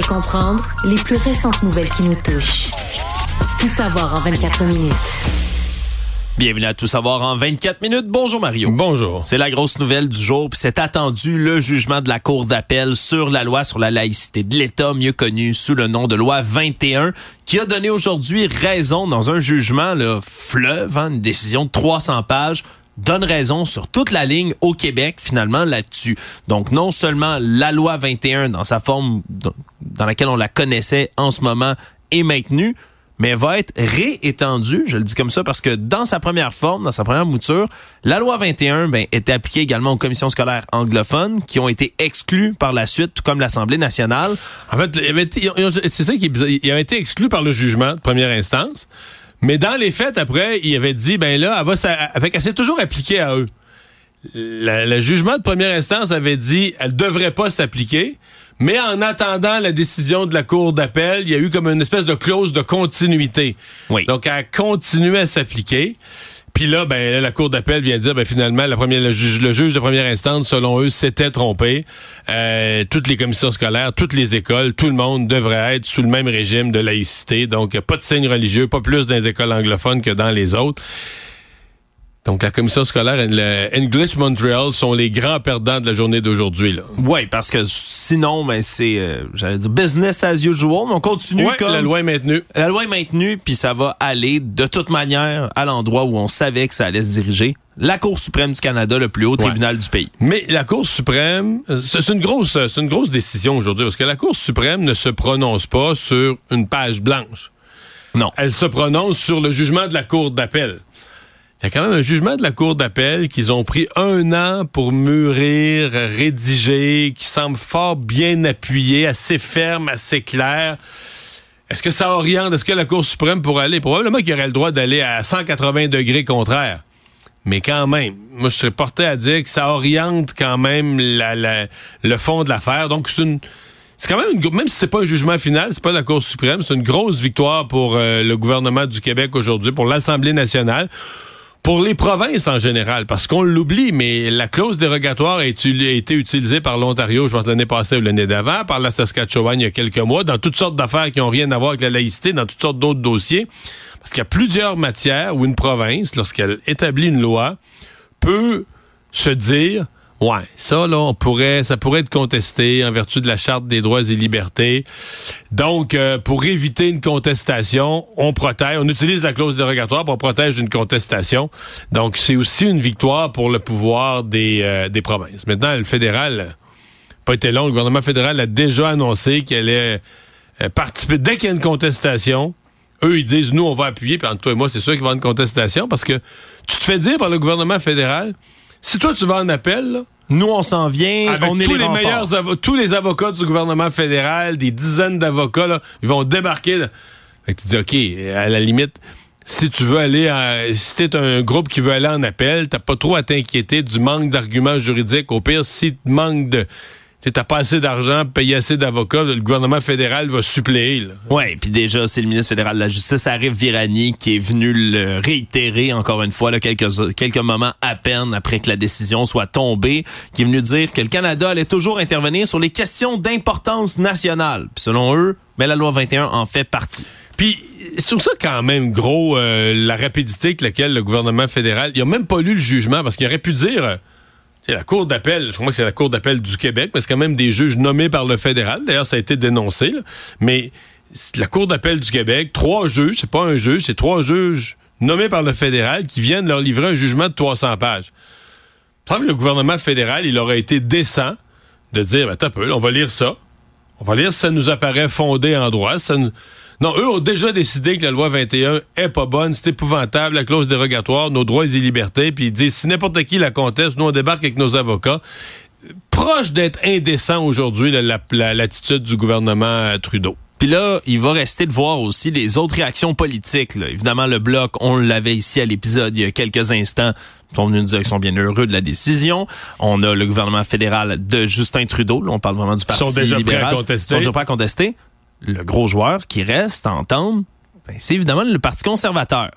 Comprendre les plus récentes nouvelles qui nous touchent. Tout savoir en 24 minutes. Bienvenue à Tout savoir en 24 minutes. Bonjour Mario. Bonjour. C'est la grosse nouvelle du jour, puis c'est attendu le jugement de la Cour d'appel sur la loi sur la laïcité de l'État, mieux connue sous le nom de loi 21, qui a donné aujourd'hui raison dans un jugement le fleuve, hein, une décision de 300 pages donne raison sur toute la ligne au Québec finalement là-dessus. Donc non seulement la loi 21 dans sa forme dans laquelle on la connaissait en ce moment est maintenue, mais va être réétendue, je le dis comme ça parce que dans sa première forme, dans sa première mouture, la loi 21 ben, était appliquée également aux commissions scolaires anglophones qui ont été exclues par la suite, tout comme l'Assemblée nationale. En fait, c'est ça qui est bizarre. Ils ont été exclus par le jugement de première instance. Mais dans les faits, après, il avait dit, ben là, elle va, avec, elle s'est toujours appliquée à eux. Le, jugement de première instance avait dit, elle devrait pas s'appliquer. Mais en attendant la décision de la Cour d'appel, il y a eu comme une espèce de clause de continuité. Oui. Donc, elle a continué à s'appliquer. Puis là, ben, la Cour d'appel vient dire, ben, finalement, le, juge, de première instance, selon eux, s'était trompé. Euh, toutes les commissions scolaires, toutes les écoles, tout le monde devrait être sous le même régime de laïcité. Donc, pas de signe religieux, pas plus dans les écoles anglophones que dans les autres. Donc, la commission scolaire et le English Montreal sont les grands perdants de la journée d'aujourd'hui. Oui, parce que sinon, ben, c'est, euh, j'allais dire, business as usual. On continue ouais, comme... la loi est maintenue. La loi est maintenue, puis ça va aller de toute manière à l'endroit où on savait que ça allait se diriger. La Cour suprême du Canada, le plus haut tribunal du pays. Mais la Cour suprême, c'est une grosse, c'est une grosse décision aujourd'hui parce que la Cour suprême ne se prononce pas sur une page blanche. Non. Elle se prononce sur le jugement de la Cour d'appel. Il y a quand même un jugement de la Cour d'appel qu'ils ont pris un an pour mûrir, rédiger, qui semble fort bien appuyé, assez ferme, assez clair. Est-ce que ça oriente? Est-ce que la Cour suprême pourrait aller? Probablement qu'il aurait le droit d'aller à 180 degrés contraire. Mais quand même, moi, je serais porté à dire que ça oriente quand même le fond de l'affaire. Donc, c'est une... C'est quand même, une, même si c'est pas un jugement final, c'est pas la Cour suprême, c'est une grosse victoire pour euh, le gouvernement du Québec aujourd'hui, pour l'Assemblée nationale pour les provinces en général, parce qu'on l'oublie, mais la clause dérogatoire a été, utilisée par l'Ontario, je pense l'année passée ou l'année d'avant, par la Saskatchewan il y a quelques mois, dans toutes sortes d'affaires qui n'ont rien à voir avec la laïcité, dans toutes sortes d'autres dossiers, parce qu'il y a plusieurs matières où une province, lorsqu'elle établit une loi, peut se dire Ouais, ça là, on pourrait, ça pourrait être contesté en vertu de la charte des droits et libertés. Donc, euh, pour éviter une contestation, on protège, on utilise la clause dérogatoire pour protéger d'une contestation. Donc, c'est aussi une victoire pour le pouvoir des, euh, des provinces. Maintenant, le fédéral, pas été long, le gouvernement fédéral a déjà annoncé qu'elle est euh, participer dès qu'il y a une contestation. Eux, ils disent, nous, on va appuyer, puis entre toi et moi, c'est sûr qu'il va y avoir une contestation, parce que tu te fais dire par le gouvernement fédéral, si toi, tu vas en appel, là, nous, on s'en vient. on est tous les, meilleurs tous les avocats du gouvernement fédéral, des dizaines d'avocats, ils vont débarquer. tu dis, OK, à la limite, si tu veux aller, à, si t'es un groupe qui veut aller en appel, t'as pas trop à t'inquiéter du manque d'arguments juridiques. Au pire, si tu manques de t'as pas assez d'argent, payer assez d'avocats, le gouvernement fédéral va suppléer. Oui, puis déjà, c'est le ministre fédéral de la Justice, Arif Virani, qui est venu le réitérer encore une fois, là, quelques, quelques moments à peine après que la décision soit tombée, qui est venu dire que le Canada allait toujours intervenir sur les questions d'importance nationale. Puis selon eux, mais la loi 21 en fait partie. Puis, sur ça quand même gros, euh, la rapidité avec laquelle le gouvernement fédéral, il a même pas lu le jugement, parce qu'il aurait pu dire c'est la Cour d'appel, je crois que c'est la Cour d'appel du Québec, mais c'est quand même des juges nommés par le fédéral. D'ailleurs, ça a été dénoncé. Mais la Cour d'appel du Québec, trois juges, c'est pas un juge, c'est trois juges nommés par le fédéral qui viennent leur livrer un jugement de 300 pages. que le gouvernement fédéral, il aurait été décent de dire, ben, t'as peu, on va lire ça. On va lire si ça nous apparaît fondé en droit. Non, eux ont déjà décidé que la loi 21 est pas bonne, c'est épouvantable, la clause dérogatoire, nos droits et libertés, puis ils disent si n'importe qui la conteste, nous on débarque avec nos avocats. Proche d'être indécent aujourd'hui l'attitude du gouvernement euh, Trudeau. Puis là, il va rester de voir aussi les autres réactions politiques. Évidemment, le bloc, on l'avait ici à l'épisode il y a quelques instants, ils sont venus nous dire qu'ils sont bien heureux de la décision. On a le gouvernement fédéral de Justin Trudeau. Là, on parle vraiment du Parti libéral. Ils sont déjà prêts à contester. Le gros joueur qui reste à entendre, ben, c'est évidemment le Parti conservateur.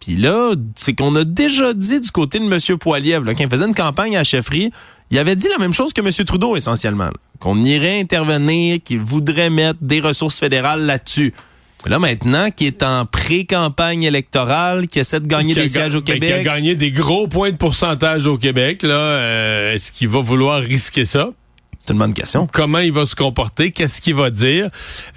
Puis là, c'est qu'on a déjà dit du côté de M. Poiliev, quand il faisait une campagne à la chefferie, il avait dit la même chose que M. Trudeau essentiellement, qu'on irait intervenir, qu'il voudrait mettre des ressources fédérales là-dessus. Là, maintenant, qui est en pré-campagne électorale, qui essaie de gagner des sièges au Québec. Ben, qui a gagné des gros points de pourcentage au Québec, là. Euh, est-ce qu'il va vouloir risquer ça? C'est une bonne question. Comment il va se comporter? Qu'est-ce qu'il va dire?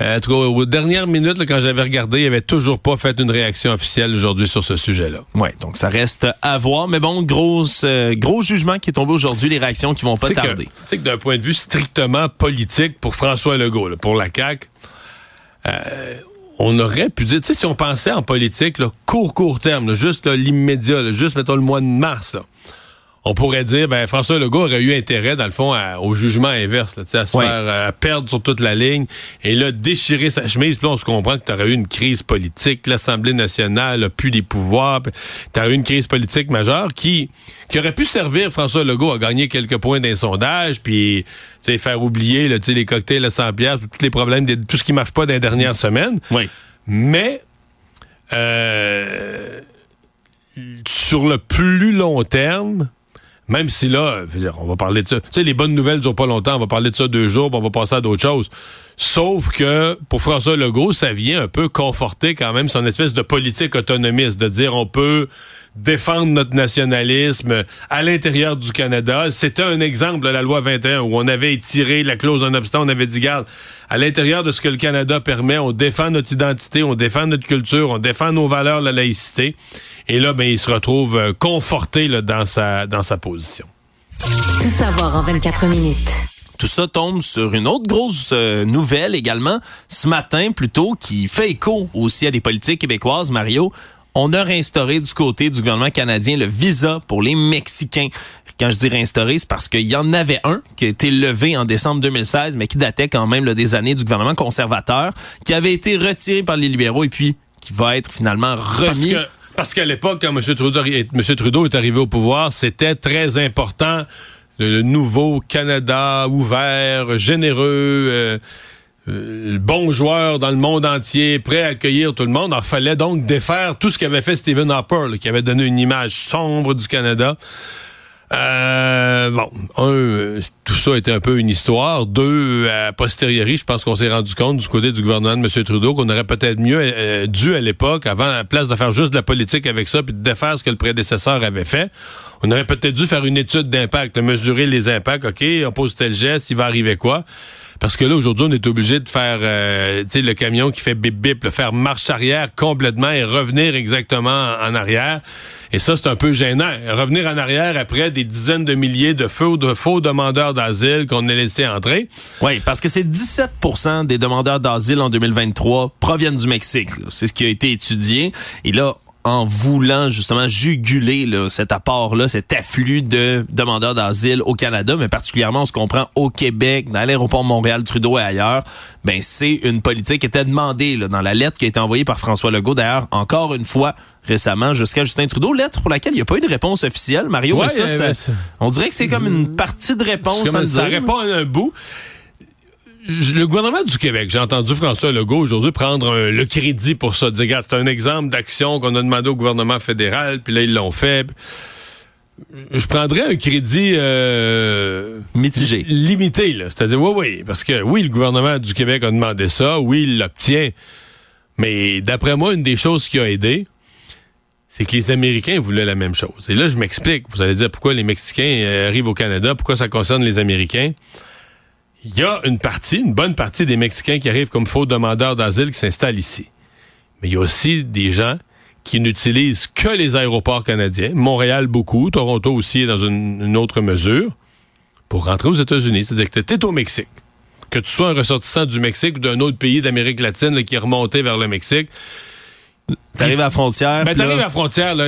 Euh, aux dernières minutes, là, quand j'avais regardé, il avait toujours pas fait une réaction officielle aujourd'hui sur ce sujet-là. Oui, donc ça reste à voir. Mais bon, gros, euh, gros jugement qui est tombé aujourd'hui, les réactions qui vont pas tarder. Tu sais que d'un point de vue strictement politique pour François Legault, là, pour la CAQ, euh, on aurait pu dire, tu sais, si on pensait en politique, là, court, court terme, juste l'immédiat, juste, mettons, le mois de mars, là, on pourrait dire, ben François Legault aurait eu intérêt, dans le fond, au jugement inverse, là, à se faire à perdre sur toute la ligne et là, déchirer sa chemise. Puis là, on se comprend que tu aurais eu une crise politique. L'Assemblée nationale a plus les pouvoirs. Tu aurais eu une crise politique majeure qui, qui aurait pu servir François Legault à gagner quelques points d'un sondage, puis faire oublier là, les cocktails à 100 piastres, tous les problèmes, de, tout ce qui marche pas dans les dernières semaines. Oui. Mais... Euh, sur le plus long terme, même si là, on va parler de ça. Tu sais, les bonnes nouvelles durent pas longtemps. On va parler de ça deux jours, puis on va passer à d'autres choses. Sauf que pour François Legault, ça vient un peu conforter quand même son espèce de politique autonomiste, de dire on peut défendre notre nationalisme à l'intérieur du Canada. C'était un exemple, la loi 21, où on avait étiré la clause en obstant, on avait dit, garde, à l'intérieur de ce que le Canada permet, on défend notre identité, on défend notre culture, on défend nos valeurs, la laïcité. Et là, ben, il se retrouve euh, conforté là, dans, sa, dans sa position. Tout savoir en 24 minutes. Tout ça tombe sur une autre grosse euh, nouvelle également, ce matin plutôt, qui fait écho aussi à des politiques québécoises, Mario. On a réinstauré du côté du gouvernement canadien le visa pour les Mexicains. Quand je dis réinstauré, c'est parce qu'il y en avait un qui a été levé en décembre 2016, mais qui datait quand même des années du gouvernement conservateur, qui avait été retiré par les libéraux et puis qui va être finalement remis. Parce qu'à l'époque, quand M. M. Trudeau est arrivé au pouvoir, c'était très important. Le, nouveau Canada ouvert, généreux, euh, euh, bon joueur dans le monde entier, prêt à accueillir tout le monde. Il fallait donc défaire tout ce qu'avait fait Stephen Harper, qui avait donné une image sombre du Canada. Euh, bon, un, tout ça était un peu une histoire. Deux, à posteriori, je pense qu'on s'est rendu compte du côté du gouvernement de M. Trudeau qu'on aurait peut-être mieux euh, dû à l'époque, avant, à la place de faire juste de la politique avec ça, puis de défaire ce que le prédécesseur avait fait, on aurait peut-être dû faire une étude d'impact, mesurer les impacts. OK, on pose tel geste, il va arriver quoi? Parce que là, aujourd'hui, on est obligé de faire euh, le camion qui fait bip bip, le faire marche arrière complètement et revenir exactement en arrière. Et ça, c'est un peu gênant. Revenir en arrière après des dizaines de milliers de faux, de faux demandeurs d'asile qu'on a laissés entrer. Oui, parce que c'est 17% des demandeurs d'asile en 2023 proviennent du Mexique. C'est ce qui a été étudié. Et là, en voulant justement juguler là, cet apport-là, cet afflux de demandeurs d'asile au Canada, mais particulièrement, on se comprend, au Québec, dans l'aéroport Montréal-Trudeau et ailleurs, ben c'est une politique qui était demandée là, dans la lettre qui a été envoyée par François Legault, d'ailleurs, encore une fois, récemment jusqu'à Justin Trudeau, lettre pour laquelle il n'y a pas eu de réponse officielle. Mario, mais ça, on dirait que c'est comme une partie de réponse. ça répond à un bout le gouvernement du Québec, j'ai entendu François Legault aujourd'hui prendre le crédit pour ça. Dire, c'est un exemple d'action qu'on a demandé au gouvernement fédéral, puis là, ils l'ont fait. Je prendrais un crédit euh, mitigé. Limité, là. C'est-à-dire, oui, oui. Parce que oui, le gouvernement du Québec a demandé ça, oui, il l'obtient. Mais d'après moi, une des choses qui a aidé, c'est que les Américains voulaient la même chose. Et là, je m'explique. Vous allez dire pourquoi les Mexicains euh, arrivent au Canada, pourquoi ça concerne les Américains? Il y a une partie, une bonne partie des Mexicains qui arrivent comme faux demandeurs d'asile qui s'installent ici. Mais il y a aussi des gens qui n'utilisent que les aéroports canadiens. Montréal beaucoup, Toronto aussi dans une, autre mesure, pour rentrer aux États-Unis. C'est-à-dire que tu es au Mexique. Que tu sois un ressortissant du Mexique ou d'un autre pays d'Amérique latine qui est remonté vers le Mexique, T'arrives à la frontière. Ben, t'arrives à la frontière, là,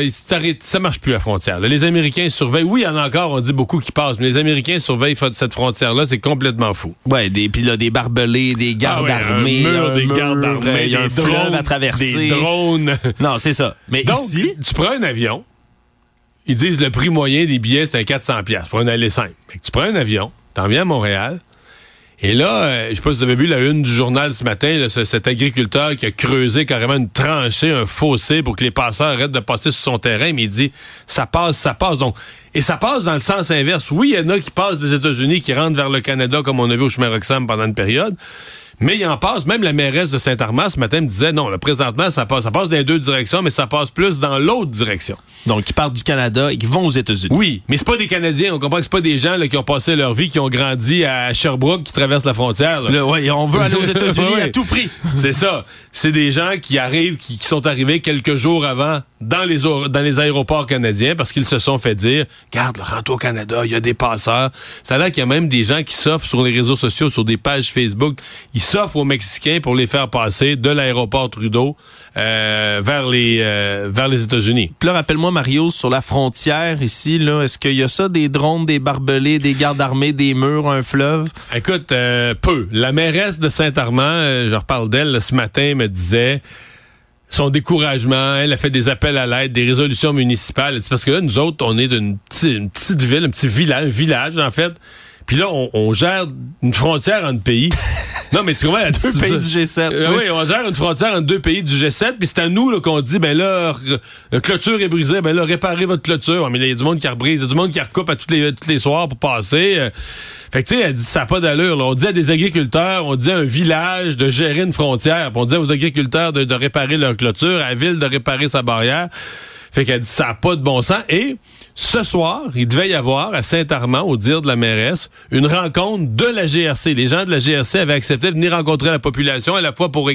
ça marche plus à la frontière. Les Américains surveillent. Oui, il y en a encore, on dit beaucoup qui passent, mais les Américains surveillent cette frontière-là, c'est complètement fou. Ouais, des, puis là, des barbelés, des gardes ah armés. Un mur, des gardes armés, il y a un à traverser. Des drones. Non, c'est ça. Mais Donc, ici. Tu prends un avion, ils disent le prix moyen des billets, c'est un 400$ pour un aller simple. tu prends un avion, t'en viens à Montréal, Et là, euh, je sais pas si vous avez vu la une du journal ce matin, là, ce- cet agriculteur qui a creusé carrément une tranchée, un fossé pour que les passeurs arrêtent de passer sur son terrain, mais il dit ça passe, ça passe. Donc, et ça passe dans le sens inverse. Oui, il y en a qui passent des États-Unis, qui rentrent vers le Canada, comme on a vu au chemin Roxham pendant une période. Mais il en passe, même la mairesse de Saint-Armand ce matin me disait non, là, présentement, ça passe, ça passe dans les deux directions, mais ça passe plus dans l'autre direction. Donc, ils partent du Canada et qui vont aux États-Unis. Oui, mais c'est pas des Canadiens. On comprend que c'est pas des gens là, qui ont passé leur vie, qui ont grandi à Sherbrooke, qui traversent la frontière. là. Là, ouais, on veut aller aux États-Unis à tout prix. C'est ça. C'est des gens qui arrivent, qui, qui sont arrivés quelques jours avant dans les, dans les aéroports canadiens parce qu'ils se sont fait dire, garde, rentre au Canada, il y a des passeurs. Ça a l'air qu'il y a même des gens qui s'offrent sur les réseaux sociaux, sur des pages Facebook. Ils s'offrent aux Mexicains pour les faire passer de l'aéroport Trudeau euh, vers les, euh, vers les États-Unis. Puis là, rappelle-moi, Mario, sur la frontière ici, là, est-ce qu'il y a ça, des drones, des barbelés, des gardes armés, des murs, un fleuve? Écoute, euh, peu. La mairesse de Saint-Armand, euh, je reparle d'elle là, ce matin, disait son découragement. Elle a fait des appels à l'aide, des résolutions municipales. Parce que là, nous autres, on est d'une une petite ville, un petit village, un village en fait. Puis là, on, on gère une frontière entre pays. non, mais tu comprends? Deux pays du G7. Euh, oui, on gère une frontière entre deux pays du G7, puis c'est à nous là, qu'on dit, ben là, la clôture est brisée, ben là, réparez votre clôture. Mais il y a du monde qui rebrise, il y a du monde qui recoupe à tous les, tous les soirs pour passer. euh. Fait que, tu sais, elle dit, ça n'a pas d'allure. On dit à des agriculteurs, on dit à un village de gérer une frontière, puis on dit aux agriculteurs de, de réparer leur clôture, à la ville de réparer sa barrière. Fait qu'elle dit, ça n'a pas de bon sens. Et ce soir, il devait y avoir à Saint-Armand, au dire de la mairesse, une rencontre de la GRC. Les gens de la GRC avaient accepté de venir rencontrer la population à la fois pour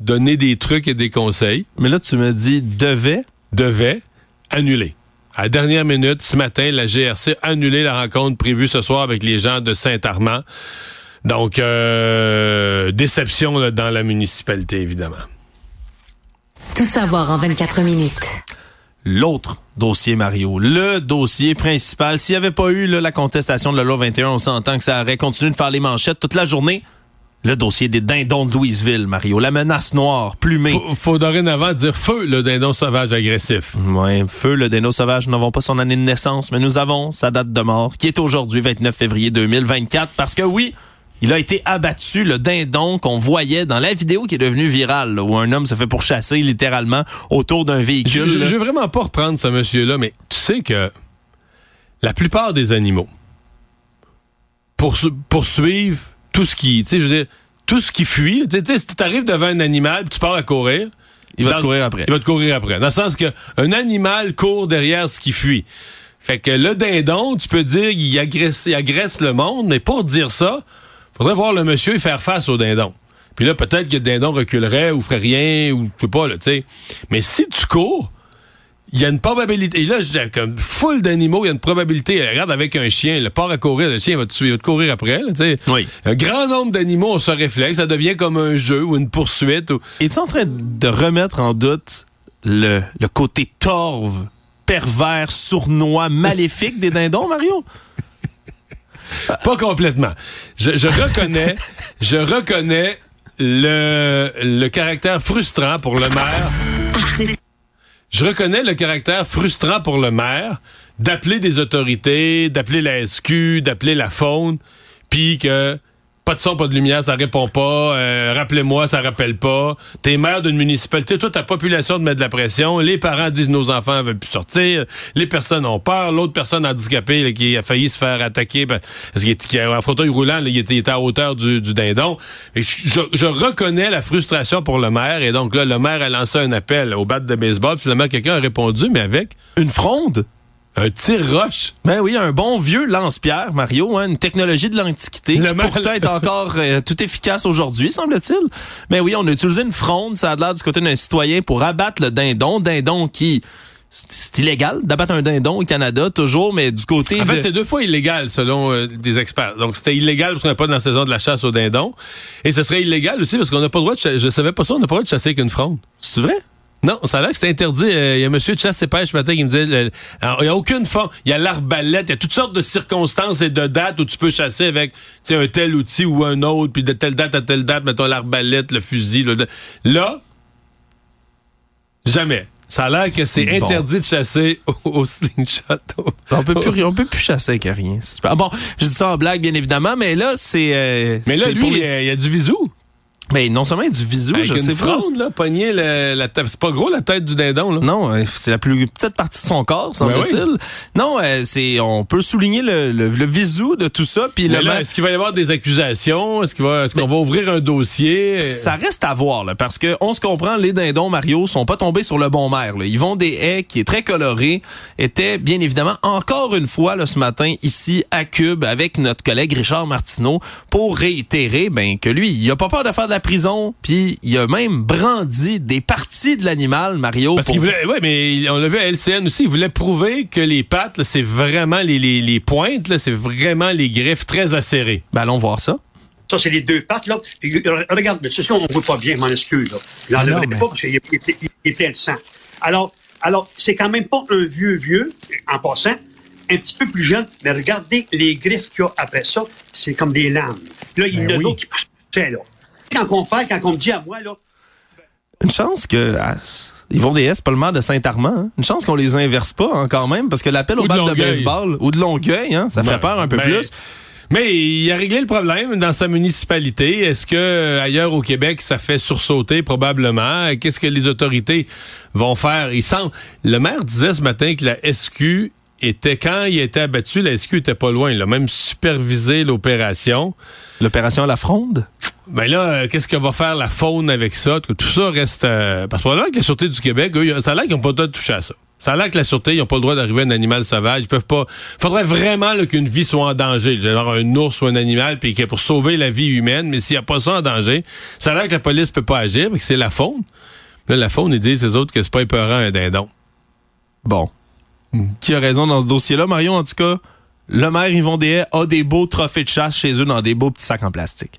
donner des trucs et des conseils, Mais là, tu me dis devait? devaient annuler. À la dernière minute, ce matin, la GRC a annulé la rencontre prévue ce soir avec les gens de Saint-Armand. Donc, euh, déception là, dans la municipalité, évidemment. Tout savoir en 24 minutes. L'autre dossier, Mario, le dossier principal. S'il n'y avait pas eu là, la contestation de la loi 21, on s'entend que ça aurait continué de faire les manchettes toute la journée. Le dossier des dindons de Louisville, Mario. La menace noire, plumée. Faut, faut dorénavant dire feu le dindon sauvage agressif. Ouais, feu, le dindon sauvage, nous n'avons pas son année de naissance, mais nous avons sa date de mort, qui est aujourd'hui, 29 février 2024, parce que oui, il a été abattu, le dindon qu'on voyait dans la vidéo qui est devenue virale, là, où un homme se fait pourchasser littéralement autour d'un Je, véhicule. je, je veux vraiment pas reprendre ce monsieur-là, mais tu sais que la plupart des animaux poursu- poursuivent tout ce qui, tu sais, je veux dire, tout ce qui fuit. Tu sais, si tu arrives devant un animal, tu pars à courir, Il va dans- te courir après. Il va te courir après. Dans le sens que un animal court derrière ce qui fuit. Fait que le dindon, tu peux dire, il agresse, il agresse le monde, mais pour dire ça, faudrait voir le monsieur et faire face au dindon. Puis là, peut-être que le dindon reculerait ou ferait rien, ou je sais pas, là, tu sais. Mais si tu cours, il y a une probabilité. Et là, je dis, comme full d'animaux, il y a une probabilité. Regarde avec un chien, le part à courir, le chien va te, va te courir après, là, tu sais. Oui. Un grand nombre d'animaux ont ce réflexe, ça devient comme un jeu ou une poursuite. Ou... Es-tu en train de remettre en doute le, le côté torve, pervers, sournois, maléfique des dindons, Mario? Pas complètement. Je, je reconnais, je reconnais le, le caractère frustrant pour le maire. Je reconnais le caractère frustrant pour le maire d'appeler des autorités, d'appeler la SQ, d'appeler la faune, puis que pas de son, pas de lumière, ça répond pas. euh, Rappelez-moi, ça rappelle pas. T'es maire d'une municipalité, toute ta population te met de la pression. Les parents disent nos enfants veulent plus sortir. Les personnes ont peur. L'autre personne handicapée là, qui a failli se faire attaquer ben, parce qu'il était- un fauteuil roulant, là, il, était, à hauteur du, dindon. Je reconnais la frustration pour le maire. Et donc là, le maire a lancé un appel au bat de baseball. Finalement, quelqu'un a répondu, mais avec Une fronde? Un tir-roche. Ben oui, un bon vieux lance-pierre, Mario, hein, une technologie de l'Antiquité Le qui mal- pourtant est encore euh, tout efficace aujourd'hui, semble-t-il. Mais oui, on a utilisé une fronde, ça a l'air du côté d'un citoyen pour abattre le dindon, dindon qui c'est illégal d'abattre un dindon au Canada toujours, mais du côté En de- fait, c'est deux fois illégal selon euh, des experts. Donc, c'était illégal parce qu'on n'est pas dans la saison de la chasse au dindon. Et ce serait illégal aussi parce qu'on n'a pas le droit de chasser. Je savais pas ça, on n'a pas le droit de chasser avec une fronde. c'est vrai? Non, ça a l'air que c'est interdit. Euh, Il y a un monsieur de chasse et pêche ce matin qui me disait il n'y a aucune forme. Il y a l'arbalète, il y a toutes sortes de circonstances et de dates où tu peux chasser avec tu sais, un tel outil ou un autre, puis de telle date à telle date, mettons l'arbalète, le fusil. le- Là, jamais. Ça a l'air que c'est Bon. interdit de chasser au, au slingshot. On peut plus, on peut plus chasser avec rien. Super. Bon, je dis ça en blague, bien évidemment, mais là, c'est. euh, Mais là, lui, pour il les- y a- il y a du visou. Mais non seulement du visu, Avec je une sais pas. fronde, là, pogner le- la tête. C'est pas gros, la tête du dindon, là. Non, euh, c'est la plus petite partie de son corps, semble-t-il. Ben Non, euh, c'est on peut souligner le, le, le visu de tout ça, puis là, ma- est-ce qu'il va y avoir des accusations? Est-ce qu'il va, est-ce qu'on va ouvrir un dossier? Ça reste à voir, là, parce que on se comprend, les dindons, Mario, sont pas tombés sur le bon maire. Là. Ils vont des haies qui est très coloré, était bien évidemment encore une fois là, ce matin ici à Cube avec notre collègue Richard Martineau pour réitérer ben, que lui, il a pas peur de faire de la prison, puis il a même brandi des parties de l'animal, Mario. Parce pour- qu'il voulait, ouais, mais il- on l'a vu à LCN aussi, il voulait prouver que les pattes, là, c'est vraiment les, les, les pointes, là, c'est vraiment les griffes très acérées. Ben, allons voir ça. Ça, c'est les deux pattes, là. Puis, euh, regarde, mais ceci, on ne voit pas bien, je m'en excuse, là. Je l'enlèverai mais- pas parce qu'il est, plein de sang. Alors, alors c'est quand même pas un vieux vieux, en passant, un petit peu plus jeune, mais regardez les griffes qu'il y a après ça, c'est comme des lames. Là, il y en Ben a oui. d'autres qui poussaient, là. Quand on parle, quand on me dit à moi, là, Une chance que ah, ils vont des S, pas le maire de Saint-Armand. hein. Une chance qu'on les inverse pas hein, quand même, parce que l'appel au de balle de, baseball ou de Longueuil, hein, ça ferait Ouais. peur un peu Ben, plus. Mais il a réglé le problème dans sa municipalité. Est-ce que euh, ailleurs au Québec, ça fait sursauter probablement? Qu'est-ce que les autorités vont faire? Il semble. Le maire disait ce matin que la SQ était, quand il a été abattu, la SQ était pas loin. Il a même supervisé l'opération. L'opération à la fronde? Mais là, euh, qu'est-ce que va faire la faune avec ça? Tout ça reste... euh, parce que probablement que la Sûreté du Québec, eux, ça a l'air qu'ils n'ont pas le droit de toucher à ça. Ça a l'air que la Sûreté, ils n'ont pas le droit d'arriver à un animal sauvage. Ils peuvent pas... faudrait vraiment là, qu'une vie soit en danger. Genre un ours ou un animal, puis pour sauver la vie humaine, mais s'il n'y a pas ça en danger, ça a l'air que la police peut pas agir, mais que c'est la faune. Là, la faune, ils disent, les autres, que c'est pas épeurant un dindon. Bon. Qui a raison dans ce dossier-là, Marion, en tout cas? Le maire Yvon Deshaies a des beaux trophées de chasse chez eux dans des beaux petits sacs en plastique.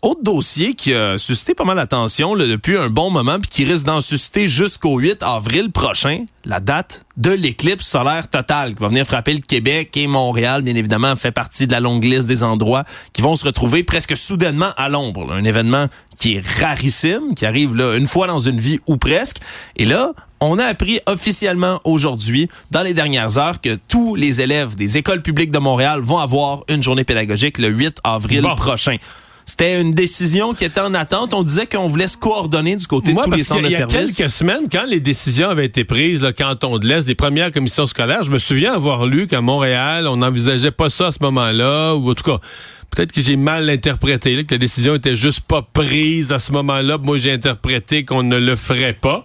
Autre dossier qui a suscité pas mal d'attention depuis un bon moment puis qui risque d'en susciter jusqu'au 8 avril prochain, la date de l'éclipse solaire totale qui va venir frapper le Québec et Montréal, bien évidemment, fait partie de la longue liste des endroits qui vont se retrouver presque soudainement à l'ombre. Un événement qui est rarissime, qui arrive là une fois dans une vie ou presque. Et là, on a appris officiellement aujourd'hui, dans les dernières heures, que tous les élèves des écoles publiques de Montréal vont avoir une journée pédagogique le 8 avril Bon. prochain. C'était une décision qui était en attente. On disait qu'on voulait se coordonner du côté Moi, de tous les centres de y a quelques semaines, quand les décisions avaient été prises, le canton de l'Est, des premières commissions scolaires, je me souviens avoir lu qu'à Montréal, on n'envisageait pas ça à ce moment-là, ou en tout cas, peut-être que j'ai mal interprété, là, que la décision était juste pas prise à ce moment-là. Moi, j'ai interprété qu'on ne le ferait pas.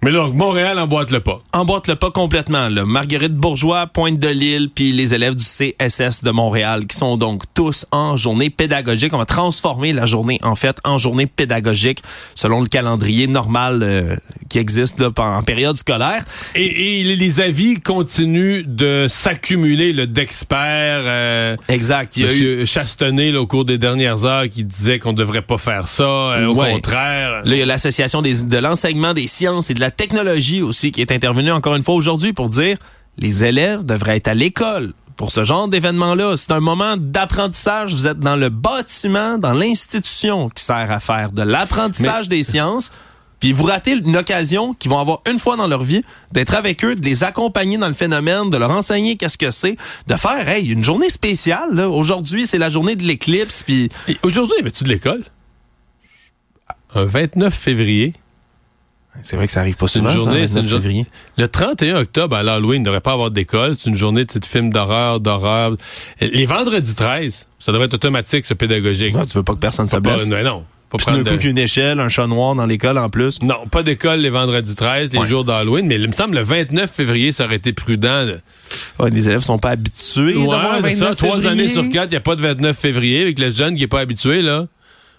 Mais là, Montréal emboîte le pas. emboîte le pas complètement. Là. Marguerite Bourgeois, Pointe de l'Île, puis les élèves du CSS de Montréal, qui sont donc tous en journée pédagogique. On va transformer la journée, en fait, en journée pédagogique selon le calendrier normal euh, qui existe là, en période scolaire. Et, et les avis continuent de s'accumuler là, d'experts. euh, Exact. Il y a eu Chastenay, là, au cours des dernières heures, qui disait qu'on ne devrait pas faire ça. euh, au Ouais. contraire. Là, il y a l'Association de l'enseignement des sciences et de la technologie aussi qui est intervenue encore une fois aujourd'hui pour dire les élèves devraient être à l'école pour ce genre d'événement-là. C'est un moment d'apprentissage. Vous êtes dans le bâtiment, dans l'institution qui sert à faire de l'apprentissage des sciences. Puis vous ratez une occasion qu'ils vont avoir une fois dans leur vie d'être avec eux, de les accompagner dans le phénomène, de leur enseigner qu'est-ce que c'est, de faire hey, une journée spéciale. Aujourd'hui, c'est la journée de l'éclipse. Puis Aujourd'hui, y avait-tu de l'école? Un 29 février. C'est vrai que ça arrive pas une souvent. ça, journée, le c'est 29 une journée. février. Le 31 octobre, à l'Halloween, il ne devrait pas avoir d'école. C'est une journée de films d'horreur, d'horreur. Les vendredis 13, ça devrait être automatique, ce pédagogique. Non, tu veux pas que personne se Pas- blesse. non, non. Pas Puis de- qu'une échelle, un chat noir dans l'école en plus. Non, pas d'école les vendredis 13, les Ouais. jours d'Halloween, mais il me semble le 29 février, ça aurait été prudent. de- Ouais, les élèves sont pas habitués d'avoir un Ouais, ça. 29 Trois années sur quatre, il n'y a pas de 29 février avec le jeune qui est pas habitué, là.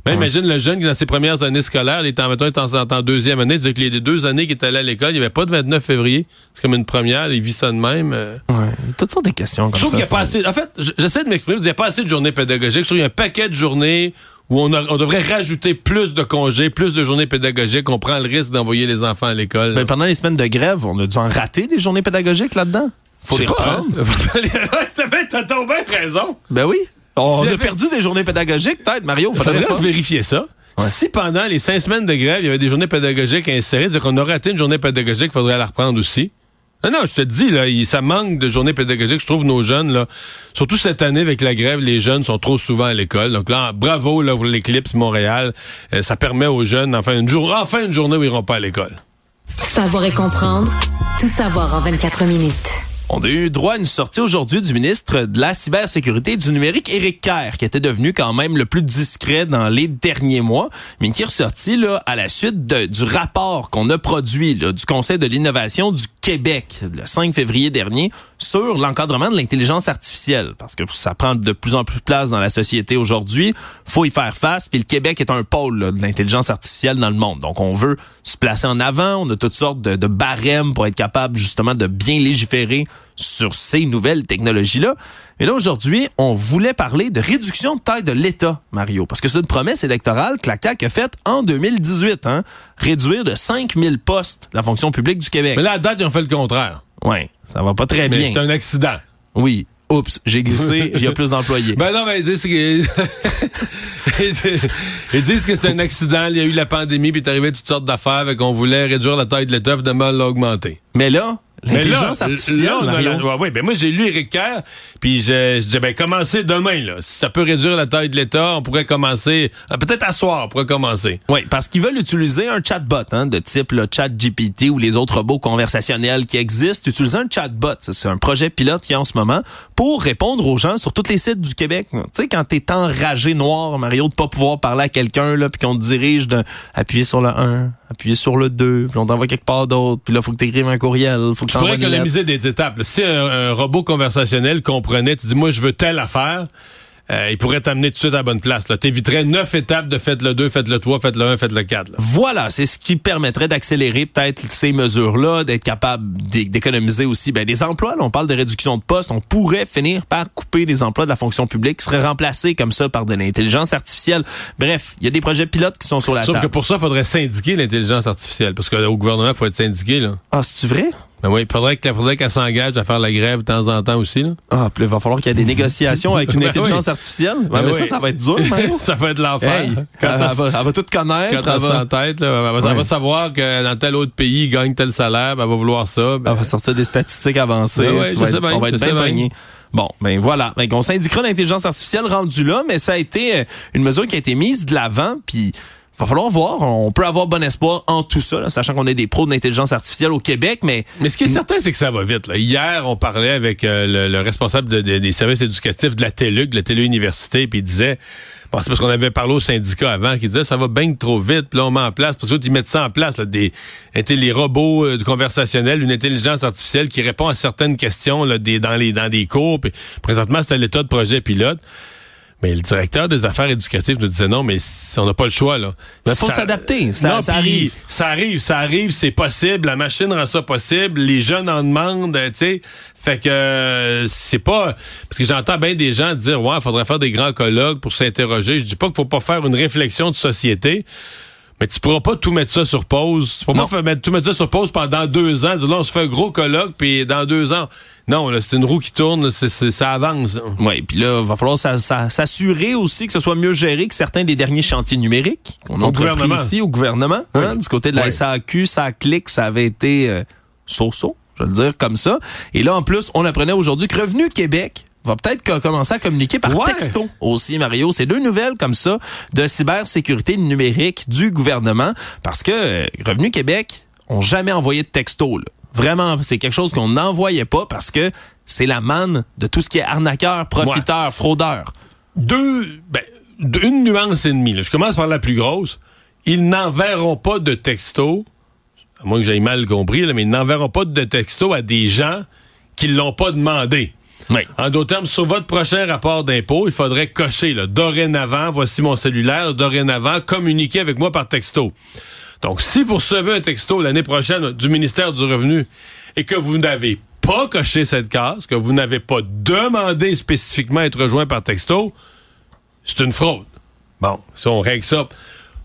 Mais imagine le jeune qui, dans ses premières années scolaires, il est en, mettons, il est en, en deuxième année, c'est-à-dire que les deux années qu'il est allé à l'école, il n'y avait pas de 29 février. C'est comme une première, il vit ça de même. euh. Ouais, il y a toutes sortes de questions comme Je trouve qu'il n'y a pas assez. En fait, j'essaie de m'exprimer. Il n'y a pas assez de journées pédagogiques. Je trouve qu'il y a un paquet de journées où on, a- on devrait rajouter plus de congés, plus de journées pédagogiques. On prend le risque d'envoyer les enfants à l'école. Ben, pendant les semaines de grève, on a dû en rater des journées pédagogiques là-dedans. Faut les pas, reprendre. hein. Ça fait, t'as bien raison. Ben oui. On a avait- perdu des journées pédagogiques, peut-être, Mario. Il Faudrait faudrait pas. vérifier ça. Si pendant les cinq semaines de grève, il y avait des journées pédagogiques insérées, c'est-à-dire qu'on aurait raté une journée pédagogique, il faudrait la reprendre aussi. Non, non, je te dis, là, ça manque de journées pédagogiques. Je trouve nos jeunes, là, surtout cette année avec la grève, les jeunes sont trop souvent à l'école. Donc là, bravo là, pour l'Eclipse Montréal. Euh, ça permet aux jeunes, enfin une, jour, enfin une journée où ils iront pas à l'école. Savoir et comprendre, tout savoir en 24 minutes. On a eu droit à une sortie aujourd'hui du ministre de la cybersécurité et du numérique, Éric Kerr, qui était devenu quand même le plus discret dans les derniers mois, mais qui est ressorti là, à la suite du rapport qu'on a produit là, du Conseil de l'innovation du Québec le 5 février dernier sur l'encadrement de l'intelligence artificielle, parce que ça prend de plus en plus de place dans la société aujourd'hui. faut y faire face, puis le Québec est un pôle de l'intelligence artificielle dans le monde. Donc, on veut se placer en avant, on a toutes sortes de, de barèmes pour être capable justement de bien légiférer sur ces nouvelles technologies-là. Mais là, aujourd'hui, on voulait parler de réduction de taille de l'État, Mario, parce que c'est une promesse électorale que la CAQ a faite en 2018, hein? réduire de 5000 postes la fonction publique du Québec. Mais là, à date, ils ont fait le contraire. Oui, ça va pas très mais bien. c'est un accident. Oui. Oups, j'ai glissé, il y a plus d'employés. Ben non, mais ils disent que, ils disent que c'est un accident, il y a eu la pandémie, puis est arrivé toutes sortes d'affaires, et qu'on voulait réduire la taille de l'État, finalement, l'augmenter. Mais là, L'intelligence artificielle, oui, ben moi j'ai lu Eric Kerr, puis je, je disais ben commencer demain là. Si ça peut réduire la taille de l'État, on pourrait commencer euh, peut-être à soir, on pourrait commencer. Oui, parce qu'ils veulent utiliser un chatbot hein, de type le chat GPT ou les autres robots conversationnels qui existent, utiliser un chatbot, c'est un projet pilote qui est en ce moment pour répondre aux gens sur tous les sites du Québec. Tu sais quand t'es enragé noir Mario de pas pouvoir parler à quelqu'un là puis qu'on te dirige appuyer sur le 1, appuyer sur le 2, puis on t'envoie quelque part d'autre, puis là faut que tu écrives un courriel, faut que tu pourrais économiser des étapes. Si un, robot conversationnel comprenait, tu dis moi je veux telle affaire, euh, il pourrait t'amener tout de suite à la bonne place. Tu éviterais neuf étapes de faites le 2, faites le 3, faites le 1, faites le 4. Voilà, c'est ce qui permettrait d'accélérer peut-être ces mesures-là, d'être capable d'économiser aussi ben, des emplois. Là, on parle de réduction de postes. On pourrait finir par couper des emplois de la fonction publique qui seraient remplacés comme ça par de l'intelligence artificielle. Bref, il y a des projets pilotes qui sont sur la table. Sauf que pour ça, il faudrait syndiquer l'intelligence artificielle. Parce qu'au gouvernement, il faut être syndiqué. Là. Ah, c'est vrai? Ben oui, il faudrait qu'elle s'engage à faire la grève de temps en temps aussi. Là. Ah, puis il va falloir qu'il y ait des négociations avec une ben intelligence artificielle. Ben, mais ça, ça va être dur. ça va être l'enfer. elle, va, tout connaître. Quand elle, va... tête, là, elle, va, savoir que dans tel autre pays, il gagne tel salaire, ben, elle va vouloir ça. Elle va sortir des statistiques avancées. Ben on va être bien pogné. Bon, ben voilà. Ben, on syndiquera l'intelligence artificielle rendue là, mais ça a été euh, une mesure qui a été mise de l'avant, puis va falloir voir. On peut avoir bon espoir en tout ça, sachant qu'on est des pros d'intelligence artificielle au Québec, mais... Mais ce qui est certain, c'est que ça va vite. Là. Hier, on parlait avec euh, le, responsable des services éducatifs de la TELUC, de la Téléuniversité, puis il disait... Bon, c'est parce qu'on avait parlé au syndicat avant qui disait ça va bien trop vite, puis là on met en place, parce qu'ils mettent ça en place, là, des, les robots euh, conversationnels, une intelligence artificielle qui répond à certaines questions là, dans, les, dans des cours. Puis, présentement, c'était l'état de projet pilote. Mais le directeur des affaires éducatives nous disait non, mais on n'a pas le choix là. Il faut s'adapter. Ça, ça arrive. Ça arrive, ça arrive, c'est possible. La machine rend ça possible. Les jeunes en demandent, tu sais. Fait que euh, c'est pas parce que j'entends bien des gens dire ouais, il faudrait faire des grands colloques pour s'interroger. Je dis pas qu'il faut pas faire une réflexion de société. Mais tu pourras pas tout mettre ça sur pause. Tu pourras pas mettre, tout mettre ça sur pause pendant deux ans. Là, on se fait un gros colloque, puis dans deux ans, non, là, c'est une roue qui tourne, c'est, ça avance. Oui, puis là, il va falloir s'assurer aussi que ce soit mieux géré que certains des derniers chantiers numériques qu'on a entrepris ici au gouvernement. Hein, du côté de la SAQ, ça clique, ça avait été euh, so-so, je vais le dire comme ça. Et là, en plus, on apprenait aujourd'hui que Revenu Québec va peut-être commencer à communiquer par texto aussi, Mario. C'est deux nouvelles comme ça de cybersécurité numérique du gouvernement parce que euh, Revenu Québec ont jamais envoyé de texto. Vraiment, c'est quelque chose qu'on n'envoyait pas parce que c'est la manne de tout ce qui est arnaqueur, profiteur, fraudeur. Deux, ben, une nuance et demie. Je commence par la plus grosse. Ils n'enverront pas de texto, à moins que j'aille mal compris, mais ils n'enverront pas de texto à des gens qui l'ont pas demandé. En d'autres termes, sur votre prochain rapport d'impôt, il faudrait cocher là, dorénavant, voici mon cellulaire, dorénavant, communiquez avec moi par texto. Donc, si vous recevez un texto l'année prochaine du ministère du Revenu et que vous n'avez pas coché cette case, que vous n'avez pas demandé spécifiquement à être rejoint par texto, c'est une fraude. Bon, si on règle ça.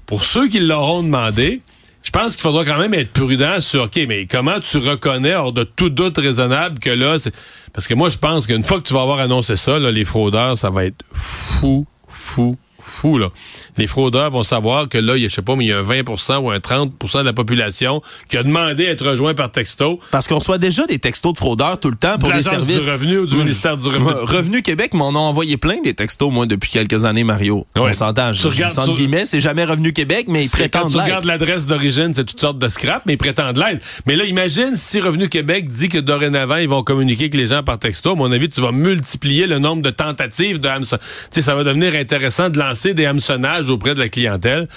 Pour ceux qui l'auront demandé, je pense qu'il faudra quand même être prudent sur, OK, mais comment tu reconnais, hors de tout doute raisonnable, que là, c'est... Parce que moi, je pense qu'une fois que tu vas avoir annoncé ça, là, les fraudeurs, ça va être fou, fou, fou, là. Les fraudeurs vont savoir que là, il y a, je sais pas, mais il y a un 20% ou un 30% de la population qui a demandé à être rejoint par texto. Parce qu'on reçoit déjà des textos de fraudeurs tout le temps pour De des l'Agence services. du revenu ou du ministère du revenu. Revenu Québec m'en ont envoyé plein des textos, moi, depuis quelques années, Mario. Ouais. On s'entend. Je dis entre sur- guillemets, c'est jamais Revenu Québec, mais ils prétendent tu regardes l'adresse d'origine, c'est toutes sortes de scrap, mais ils prétendent l'aide. Mais là, imagine si Revenu Québec dit que dorénavant, ils vont communiquer avec les gens par texto. À mon avis, tu vas multiplier le nombre de tentatives de. Tu sais, ça va devenir intéressant de lancer des hameçonnages auprès de la clientèle.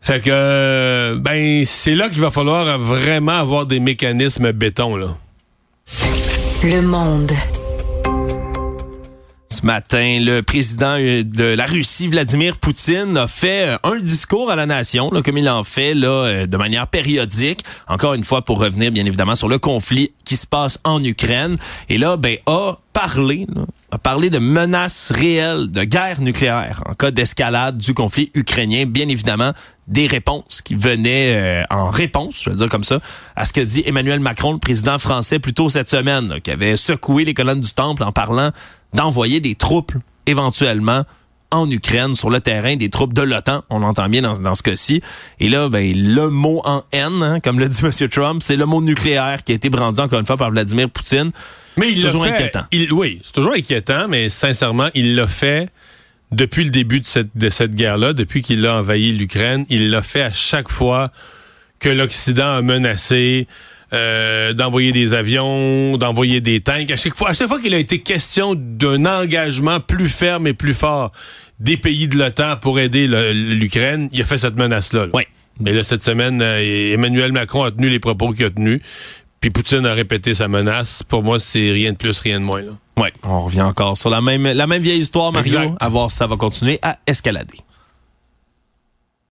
Fait que, euh, ben, c'est là qu'il va falloir vraiment avoir des mécanismes béton, là. Le monde. Matin, le président euh, de la Russie, Vladimir Poutine, a fait euh, un discours à la nation, comme il en fait là, euh, de manière périodique. Encore une fois, pour revenir bien évidemment sur le conflit qui se passe en Ukraine. Et là, ben, a parlé, là, a parlé de menaces réelles de guerre nucléaire en cas d'escalade du conflit ukrainien. Bien évidemment, des réponses qui venaient en réponse, je le dire comme ça, à ce que dit Emmanuel Macron, le président français, plus tôt cette semaine, là, qui avait secoué les colonnes du Temple en parlant d'envoyer des troupes éventuellement en Ukraine sur le terrain, des troupes de l'OTAN, on entend bien dans, dans ce cas-ci. Et là, ben, le mot en haine, hein, comme le dit M. Trump, c'est le mot nucléaire qui a été brandi encore une fois par Vladimir Poutine. Mais il l'a toujours fait- inquiétant. il- oui, c'est toujours inquiétant, mais sincèrement, il l'a fait depuis le début de cette, de cette guerre-là, depuis qu'il a envahi l'Ukraine. Il l'a fait à chaque fois que l'Occident a menacé euh, d'envoyer des avions, d'envoyer des tanks. À chaque fois, à chaque fois qu'il a été question d'un engagement plus ferme et plus fort des pays de l'OTAN pour aider l'Ukraine, il a fait cette menace-là. là. Oui. Mais là, cette semaine, euh, Emmanuel Macron a tenu les propos qu'il a tenus. Puis Poutine a répété sa menace. Pour moi, c'est rien de plus, rien de moins. Là. Ouais, on revient encore sur la même, la même vieille histoire, Mario, Exact. à voir si ça va continuer à escalader.